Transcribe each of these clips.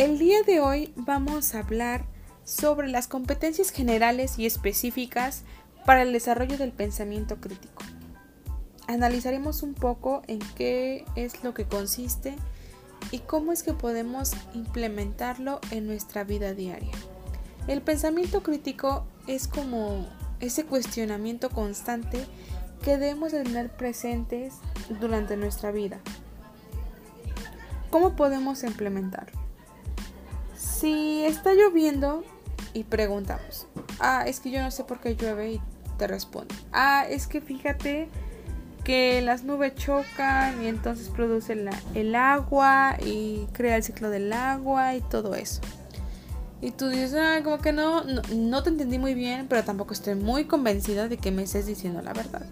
El día de hoy vamos a hablar sobre las competencias generales y específicas para el desarrollo del pensamiento crítico. Analizaremos un poco en qué es lo que consiste y cómo es que podemos implementarlo en nuestra vida diaria. El pensamiento crítico es como ese cuestionamiento constante que debemos tener presentes durante nuestra vida. ¿Cómo podemos implementarlo? Si está lloviendo y preguntamos, ah, es que yo no sé por qué llueve y te responde, ah, es que fíjate que las nubes chocan y entonces produce el agua y crea el ciclo del agua y todo eso. Y tú dices, ah, como que no, no, te entendí muy bien, pero tampoco estoy muy convencida de que me estés diciendo la verdad.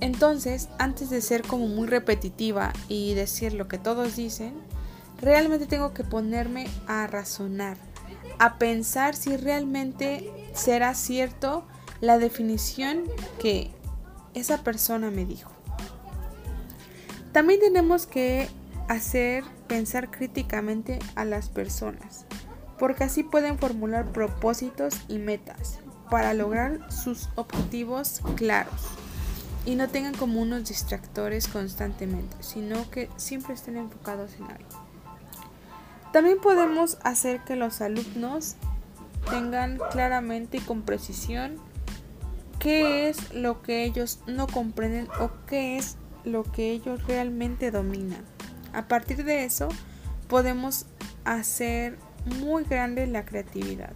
Entonces, antes de ser como muy repetitiva y decir lo que todos dicen, realmente tengo que ponerme a razonar, a pensar si realmente será cierto la definición que esa persona me dijo. También tenemos que hacer pensar críticamente a las personas porque así pueden formular propósitos y metas para lograr sus objetivos claros y no tengan como unos distractores constantemente, sino que siempre estén enfocados en algo. También podemos hacer que los alumnos tengan claramente y con precisión qué es lo que ellos no comprenden o qué es lo que ellos realmente dominan. A partir de eso podemos hacer muy grande la creatividad.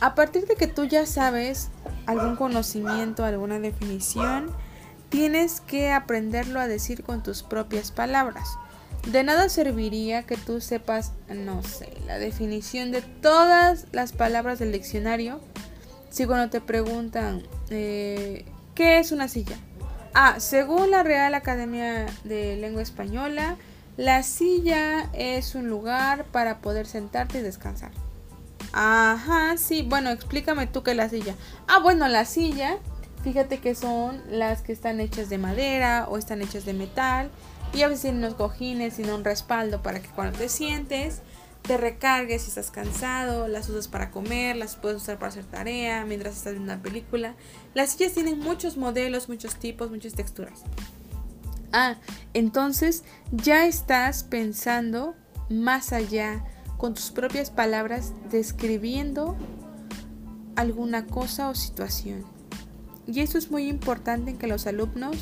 A partir de que tú ya sabes algún conocimiento, alguna definición, tienes que aprenderlo a decir con tus propias palabras. De nada serviría que tú sepas, no sé, la definición de todas las palabras del diccionario si cuando te preguntan, eh, ¿qué es una silla? Ah, según la Real Academia de Lengua Española, la silla es un lugar para poder sentarte y descansar. Ajá, sí. Bueno, explícame tú qué es la silla. Ah, bueno, la silla, fíjate que son las que están hechas de madera o están hechas de metal. Y a veces tienen unos cojines y un respaldo para que cuando te sientes te recargues si estás cansado, las usas para comer, las puedes usar para hacer tarea, mientras estás viendo una película. Las sillas tienen muchos modelos, muchos tipos, muchas texturas. Ah, entonces ya estás pensando más allá, con tus propias palabras, describiendo alguna cosa o situación. Y eso es muy importante en que los alumnos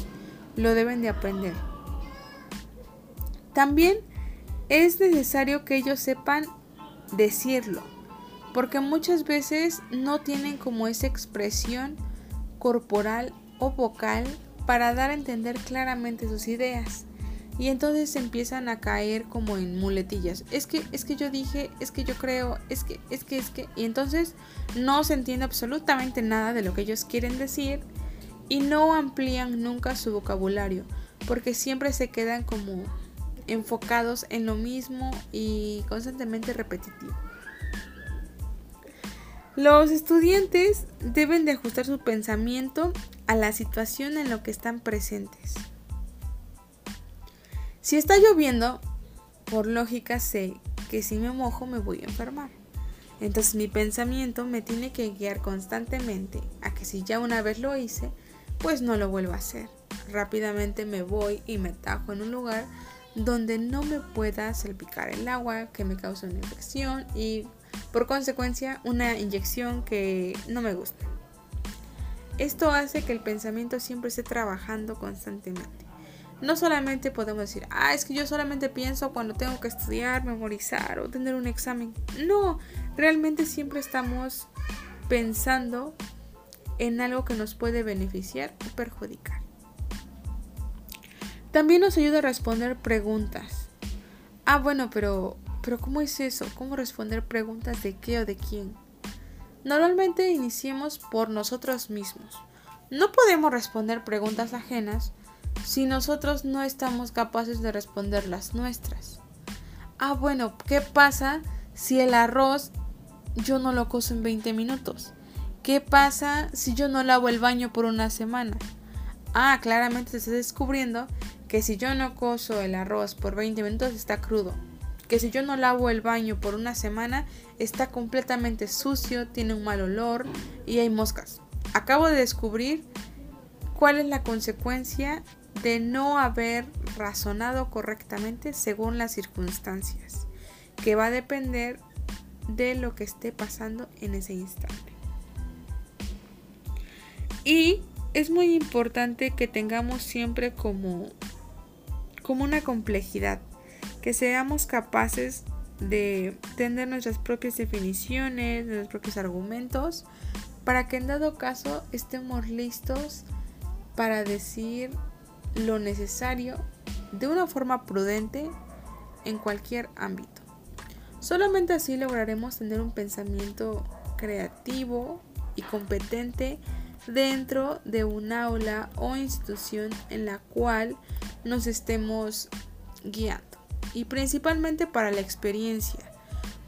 lo deben de aprender. También es necesario que ellos sepan decirlo, porque muchas veces no tienen como esa expresión corporal o vocal para dar a entender claramente sus ideas. Y entonces empiezan a caer como en muletillas. Es que, es que yo dije, es que yo creo, es que, es que, es que. Y entonces no se entiende absolutamente nada de lo que ellos quieren decir y no amplían nunca su vocabulario. Porque siempre se quedan como enfocados en lo mismo y constantemente repetitivo. Los estudiantes deben de ajustar su pensamiento a la situación en la que están presentes. Si está lloviendo, por lógica sé que si me mojo me voy a enfermar. Entonces mi pensamiento me tiene que guiar constantemente a que si ya una vez lo hice, pues no lo vuelvo a hacer. Rápidamente me voy y me tajo en un lugar donde no me pueda salpicar el agua, que me cause una infección y por consecuencia una inyección que no me gusta. Esto hace que el pensamiento siempre esté trabajando constantemente. No solamente podemos decir, ah, es que yo solamente pienso cuando tengo que estudiar, memorizar o tener un examen. No, realmente siempre estamos pensando en algo que nos puede beneficiar o perjudicar. También nos ayuda a responder preguntas. Ah, bueno, pero, pero ¿cómo es eso? ¿Cómo responder preguntas de qué o de quién? Normalmente iniciemos por nosotros mismos. No podemos responder preguntas ajenas si nosotros no estamos capaces de responder las nuestras. Ah, bueno, ¿qué pasa si el arroz yo no lo coso en 20 minutos? ¿Qué pasa si yo no lavo el baño por una semana? Ah, claramente se está descubriendo que si yo no coso el arroz por 20 minutos está crudo. que si yo no lavo el baño por una semana, está completamente sucio, tiene un mal olor y hay moscas. Acabo de descubrir cuál es la consecuencia de no haber razonado correctamente según las circunstancias, que va a depender de lo que esté pasando en ese instante. Y es muy importante que tengamos siempre como, como una complejidad, que seamos capaces de tener nuestras propias definiciones, nuestros propios argumentos, para que en dado caso estemos listos para decir lo necesario de una forma prudente en cualquier ámbito. Solamente así lograremos tener un pensamiento creativo y competente dentro de un aula o institución en la cual nos estemos guiando. Y principalmente para la experiencia,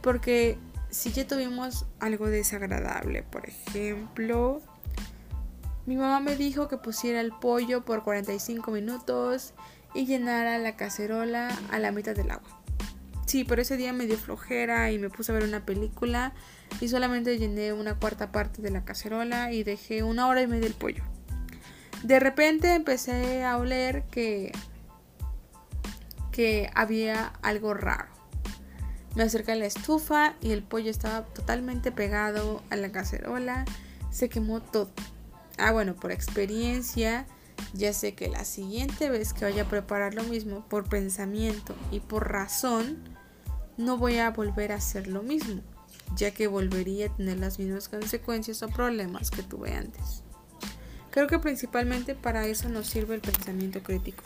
porque si ya tuvimos algo desagradable, por ejemplo, mi mamá me dijo que pusiera el pollo por 45 minutos y llenara la cacerola a la mitad del agua. Sí, pero ese día me dio flojera y me puse a ver una película y solamente llené una cuarta parte de la cacerola y dejé una hora y media el pollo. De repente empecé a oler que que había algo raro. Me acerqué a la estufa y el pollo estaba totalmente pegado a la cacerola. Se quemó todo. Ah, bueno, por experiencia ya sé que la siguiente vez que vaya a preparar lo mismo por pensamiento y por razón, no voy a volver a hacer lo mismo, ya que volvería a tener las mismas consecuencias o problemas que tuve antes. Creo que principalmente para eso nos sirve el pensamiento crítico,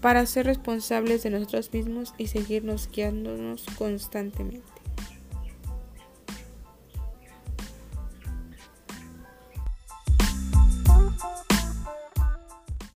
para ser responsables de nosotros mismos y seguirnos guiándonos constantemente.